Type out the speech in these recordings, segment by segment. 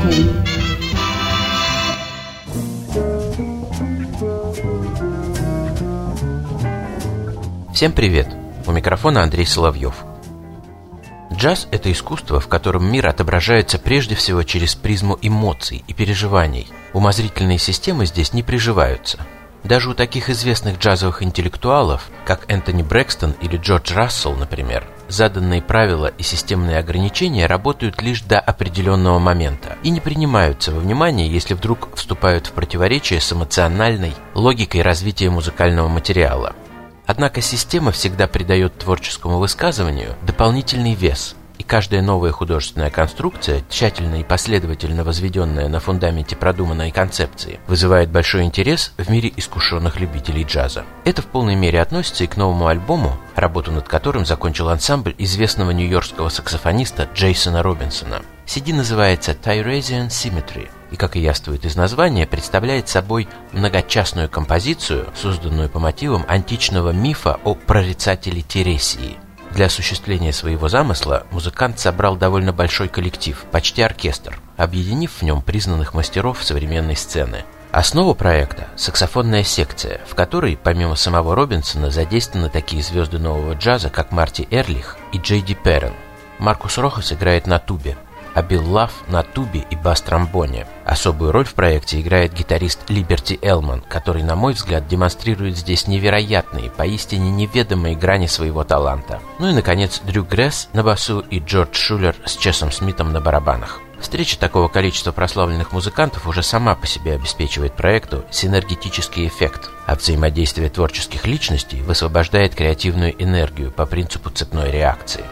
Сбоку Всем привет! У микрофона Андрей Соловьев. Джаз – это искусство, в котором мир отображается прежде всего через призму эмоций и переживаний. Умозрительные системы здесь не приживаются. Даже у таких известных джазовых интеллектуалов, как Энтони Брэкстон или Джордж Рассел, например, заданные правила и системные ограничения работают лишь до определенного момента и не принимаются во внимание, если вдруг вступают в противоречие с эмоциональной логикой развития музыкального материала. Однако система всегда придает творческому высказыванию дополнительный вес – каждая новая художественная конструкция, тщательно и последовательно возведенная на фундаменте продуманной концепции, вызывает большой интерес в мире искушенных любителей джаза. Это в полной мере относится и к новому альбому, работу над которым закончил ансамбль известного нью-йоркского саксофониста Джейсона Робинсона. CD называется Tyresian Symmetry и, как и яствует из названия, представляет собой многочастную композицию, созданную по мотивам античного мифа о прорицателе Тересии – для осуществления своего замысла музыкант собрал довольно большой коллектив, почти оркестр, объединив в нем признанных мастеров современной сцены. Основа проекта – саксофонная секция, в которой, помимо самого Робинсона, задействованы такие звезды нового джаза, как Марти Эрлих и Джей Ди Перрен. Маркус Рохас играет на тубе, а Билл Лав на тубе и бас-тромбоне. Особую роль в проекте играет гитарист Либерти Элман, который, на мой взгляд, демонстрирует здесь невероятные, поистине неведомые грани своего таланта. Ну и, наконец, Дрю Гресс на басу и Джордж Шулер с Чесом Смитом на барабанах. Встреча такого количества прославленных музыкантов уже сама по себе обеспечивает проекту синергетический эффект, а взаимодействие творческих личностей высвобождает креативную энергию по принципу цепной реакции.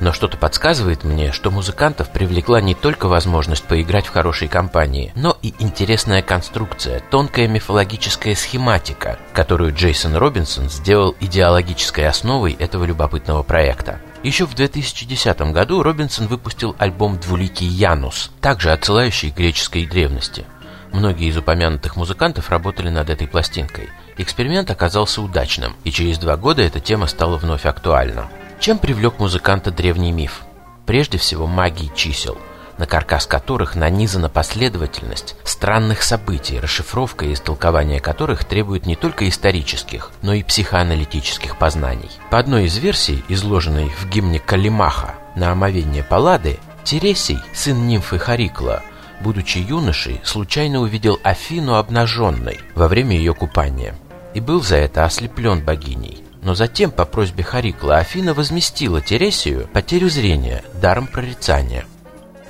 Но что-то подсказывает мне, что музыкантов привлекла не только возможность поиграть в хорошей компании, но и интересная конструкция, тонкая мифологическая схематика, которую Джейсон Робинсон сделал идеологической основой этого любопытного проекта. Еще в 2010 году Робинсон выпустил альбом «Двуликий Янус», также отсылающий к греческой древности. Многие из упомянутых музыкантов работали над этой пластинкой. Эксперимент оказался удачным, и через два года эта тема стала вновь актуальна. Чем привлек музыканта древний миф? Прежде всего магией чисел, на каркас которых нанизана последовательность странных событий, расшифровка и истолкование которых требует не только исторических, но и психоаналитических познаний. По одной из версий, изложенной в гимне Калимаха на омовение Паллады, Тересий, сын нимфы Харикла, будучи юношей, случайно увидел Афину обнаженной во время ее купания и был за это ослеплен богиней. Но затем, по просьбе Харикла, Афина возместила Тересию потерю зрения даром прорицания.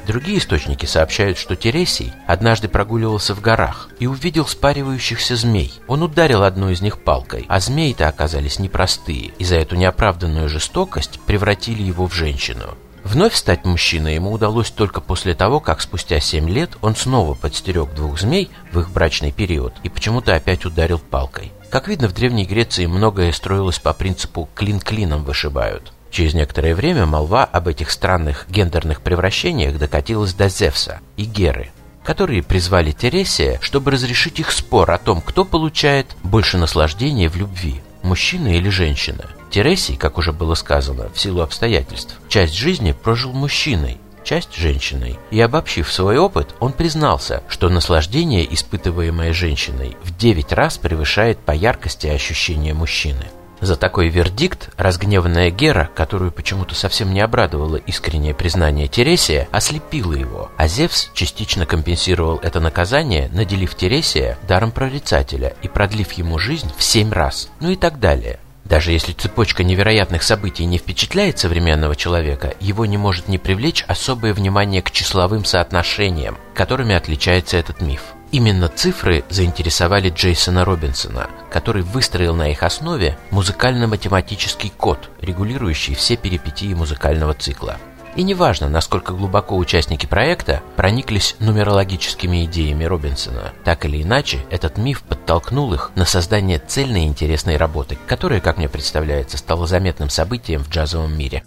Другие источники сообщают, что Тересий однажды прогуливался в горах и увидел спаривающихся змей. Он ударил одну из них палкой, а змеи-то оказались непростые, и за эту неоправданную жестокость превратили его в женщину. Вновь стать мужчиной ему удалось только после того, как спустя семь лет он снова подстерег двух змей в их брачный период и почему-то опять ударил палкой. Как видно, в Древней Греции многое строилось по принципу «клин клином вышибают». Через некоторое время молва об этих странных гендерных превращениях докатилась до Зевса и Геры, которые призвали Тересия, чтобы разрешить их спор о том, кто получает больше наслаждения в любви – мужчина или женщина. Тересий, как уже было сказано, в силу обстоятельств, часть жизни прожил мужчиной, часть женщиной. И обобщив свой опыт, он признался, что наслаждение, испытываемое женщиной, в 9 раз превышает по яркости ощущения мужчины. За такой вердикт разгневанная Гера, которую почему-то совсем не обрадовало искреннее признание Тересия, ослепила его, а Зевс частично компенсировал это наказание, наделив Тересия даром прорицателя и продлив ему жизнь в семь раз, ну и так далее. Даже если цепочка невероятных событий не впечатляет современного человека, его не может не привлечь особое внимание к числовым соотношениям, которыми отличается этот миф. Именно цифры заинтересовали Джейсона Робинсона, который выстроил на их основе музыкально-математический код, регулирующий все перипетии музыкального цикла. И неважно, насколько глубоко участники проекта прониклись нумерологическими идеями Робинсона, так или иначе, этот миф подтолкнул их на создание цельной и интересной работы, которая, как мне представляется, стала заметным событием в джазовом мире.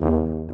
Thank you.